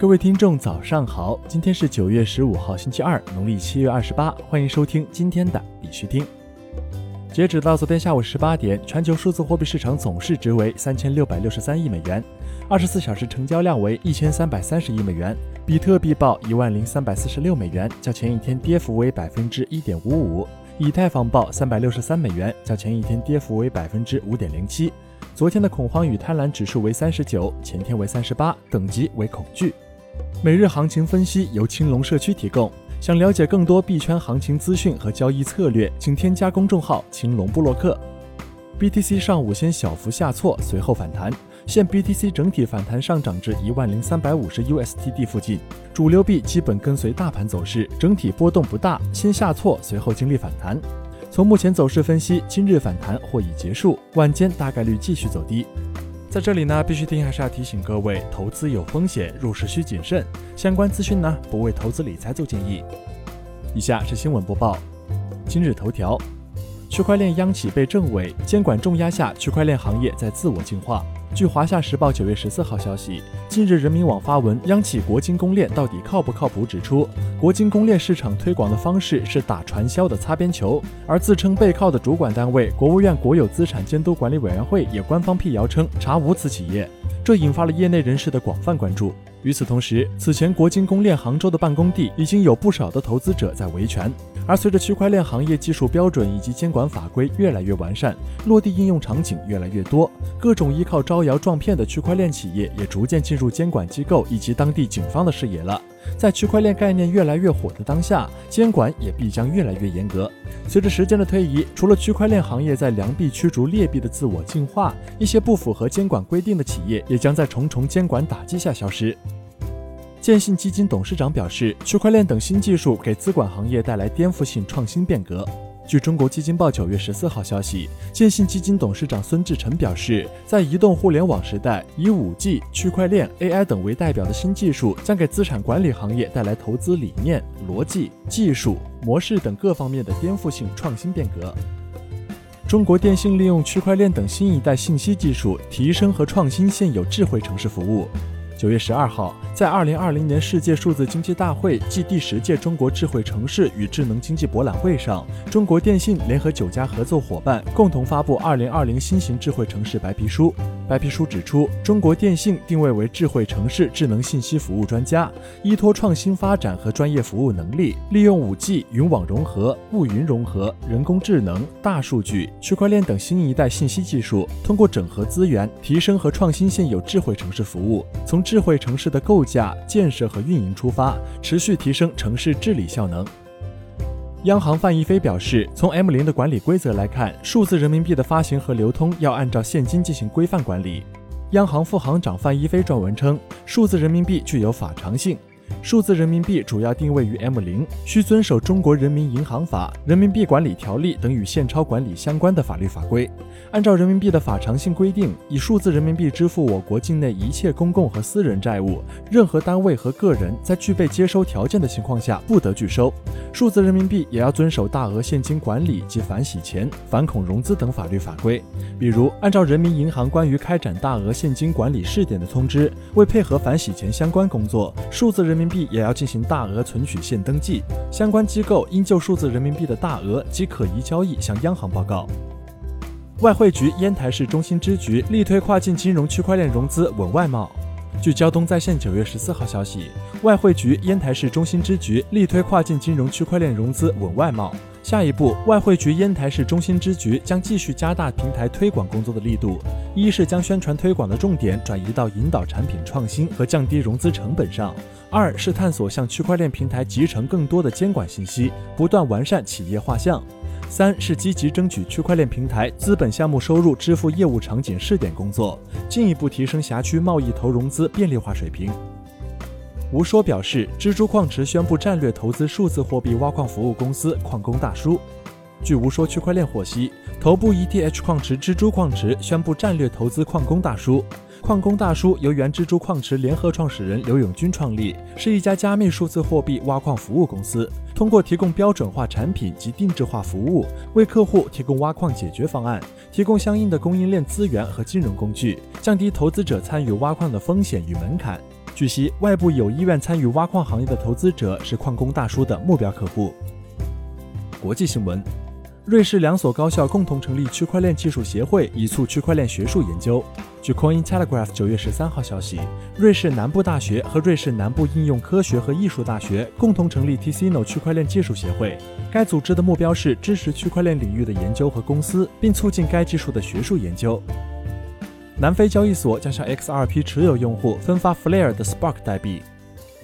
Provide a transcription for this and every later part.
各位听众，早上好！今天是九月十五号，星期二，农历七月二十八。欢迎收听今天的必须听。截止到昨天下午十八点，全球数字货币市场总市值为三千六百六十三亿美元，二十四小时成交量为一千三百三十亿美元。比特币报一万零三百四十六美元，较前一天跌幅为百分之一点五五。以太坊报三百六十三美元，较前一天跌幅为百分之五点零七。昨天的恐慌与贪婪指数为三十九，前天为三十八，等级为恐惧。每日行情分析由青龙社区提供。想了解更多币圈行情资讯和交易策略，请添加公众号“青龙布洛克”。BTC 上午先小幅下挫，随后反弹，现 BTC 整体反弹上涨至一万零三百五十 USDT 附近。主流币基本跟随大盘走势，整体波动不大，先下挫，随后经历反弹。从目前走势分析，今日反弹或已结束，晚间大概率继续走低。在这里呢，必须听还是要提醒各位，投资有风险，入市需谨慎。相关资讯呢，不为投资理财做建议。以下是新闻播报。今日头条：区块链央企被政委监管重压下，区块链行业在自我净化。据华夏时报九月十四号消息，近日人民网发文，央企国金公链到底靠不靠谱？指出，国金公链市场推广的方式是打传销的擦边球，而自称背靠的主管单位国务院国有资产监督管理委员会也官方辟谣称查无此企业，这引发了业内人士的广泛关注。与此同时，此前国金公链杭州的办公地已经有不少的投资者在维权。而随着区块链行业技术标准以及监管法规越来越完善，落地应用场景越来越多，各种依靠招摇撞骗的区块链企业也逐渐进入监管机构以及当地警方的视野了。在区块链概念越来越火的当下，监管也必将越来越严格。随着时间的推移，除了区块链行业在良币驱逐劣币的自我净化，一些不符合监管规定的企业也将在重重监管打击下消失。建信基金董事长表示，区块链等新技术给资管行业带来颠覆性创新变革。据中国基金报九月十四号消息，建信基金董事长孙志成表示，在移动互联网时代，以五 G、区块链、AI 等为代表的新技术将给资产管理行业带来投资理念、逻辑、技术模式等各方面的颠覆性创新变革。中国电信利用区块链等新一代信息技术，提升和创新现有智慧城市服务。九月十二号，在二零二零年世界数字经济大会暨第十届中国智慧城市与智能经济博览会上，中国电信联合九家合作伙伴共同发布《二零二零新型智慧城市白皮书》。白皮书指出，中国电信定位为智慧城市智能信息服务专家，依托创新发展和专业服务能力，利用五 G、云网融合、物云融合、人工智能、大数据、区块链等新一代信息技术，通过整合资源，提升和创新现有智慧城市服务，从智慧城市的构架、建设和运营出发，持续提升城市治理效能。央行范一飞表示，从 M 零的管理规则来看，数字人民币的发行和流通要按照现金进行规范管理。央行副行长范一飞撰文称，数字人民币具有法偿性。数字人民币主要定位于 M 零，需遵守中国人民银行法、人民币管理条例等与现钞管理相关的法律法规。按照人民币的法偿性规定，以数字人民币支付我国境内一切公共和私人债务，任何单位和个人在具备接收条件的情况下不得拒收。数字人民币也要遵守大额现金管理及反洗钱、反恐融资等法律法规。比如，按照人民银行关于开展大额现金管理试点的通知，为配合反洗钱相关工作，数字人人民币也要进行大额存取现登记。相关机构应就数字人民币的大额及可疑交易向央行报告。外汇局烟台市中心支局力推跨境金融区块链融资稳外贸。据交通在线九月十四号消息，外汇局烟台市中心支局力推跨境金融区块链融资稳外贸。下一步，外汇局烟台市中心支局将继续加大平台推广工作的力度，一是将宣传推广的重点转移到引导产品创新和降低融资成本上；二是探索向区块链平台集成更多的监管信息，不断完善企业画像。三是积极争取区块链平台资本项目收入支付业务场景试点工作，进一步提升辖区贸易投融资便利化水平。吴说表示，蜘蛛矿池宣布战略投资数字货币挖矿服务公司矿工大叔。据无说区块链获悉，头部 ETH 矿池蜘蛛矿池宣布战略投资矿工大叔。矿工大叔由原蜘蛛矿池联合创始人刘永军创立，是一家加密数字货币挖矿服务公司。通过提供标准化产品及定制化服务，为客户提供挖矿解决方案，提供相应的供应链资源和金融工具，降低投资者参与挖矿的风险与门槛。据悉，外部有意愿参与挖矿行业的投资者是矿工大叔的目标客户。国际新闻。瑞士两所高校共同成立区块链技术协会，以促区块链学术研究。据 Coin Telegraph 九月十三号消息，瑞士南部大学和瑞士南部应用科学和艺术大学共同成立 Ticino 区块链技术协会。该组织的目标是支持区块链领域的研究和公司，并促进该技术的学术研究。南非交易所将向 XRP 持有用户分发 Flare 的 Spark 代币。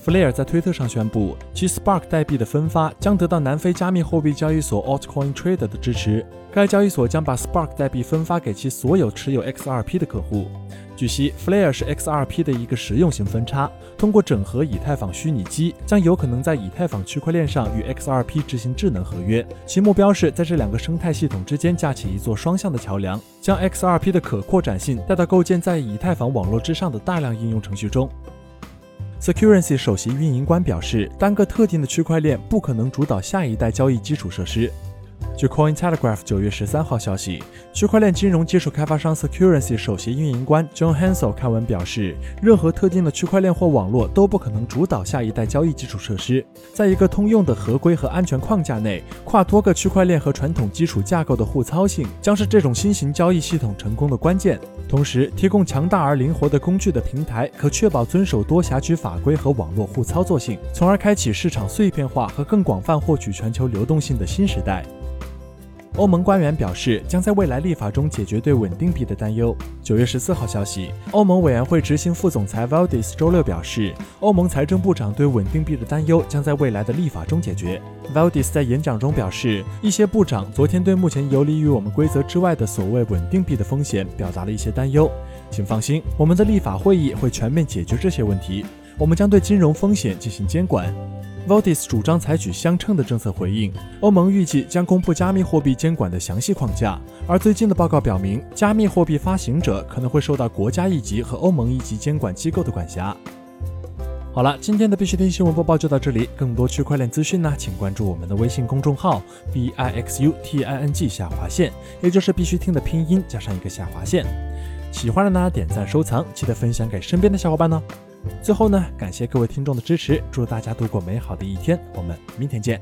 Flare 在推特上宣布，其 Spark 代币的分发将得到南非加密货币交易所 Altcoin Trader 的支持。该交易所将把 Spark 代币分发给其所有持有 XRP 的客户。据悉，Flare 是 XRP 的一个实用型分叉，通过整合以太坊虚拟机，将有可能在以太坊区块链上与 XRP 执行智能合约。其目标是在这两个生态系统之间架起一座双向的桥梁，将 XRP 的可扩展性带到构建在以太坊网络之上的大量应用程序中。Security 首席运营官表示，单个特定的区块链不可能主导下一代交易基础设施。据 Coin Telegraph 九月十三号消息，区块链金融技术开发商 Security 首席运营官 John Hansel 看文表示，任何特定的区块链或网络都不可能主导下一代交易基础设施。在一个通用的合规和安全框架内，跨多个区块链和传统基础架构的互操性将是这种新型交易系统成功的关键。同时，提供强大而灵活的工具的平台，可确保遵守多辖区法规和网络互操作性，从而开启市场碎片化和更广泛获取全球流动性的新时代。欧盟官员表示，将在未来立法中解决对稳定币的担忧。九月十四号消息，欧盟委员会执行副总裁 Valdis 周六表示，欧盟财政部长对稳定币的担忧将在未来的立法中解决。Valdis 在演讲中表示，一些部长昨天对目前游离于我们规则之外的所谓稳定币的风险表达了一些担忧。请放心，我们的立法会议会全面解决这些问题。我们将对金融风险进行监管。Valdis 主张采取相称的政策回应。欧盟预计将公布加密货币监管的详细框架，而最近的报告表明，加密货币发行者可能会受到国家一级和欧盟一级监管机构的管辖。好了，今天的必须听新闻播报就到这里。更多区块链资讯呢，请关注我们的微信公众号 b i x u t i n g 下划线，也就是必须听的拼音加上一个下划线。喜欢的呢，点赞收藏，记得分享给身边的小伙伴呢。最后呢，感谢各位听众的支持，祝大家度过美好的一天，我们明天见。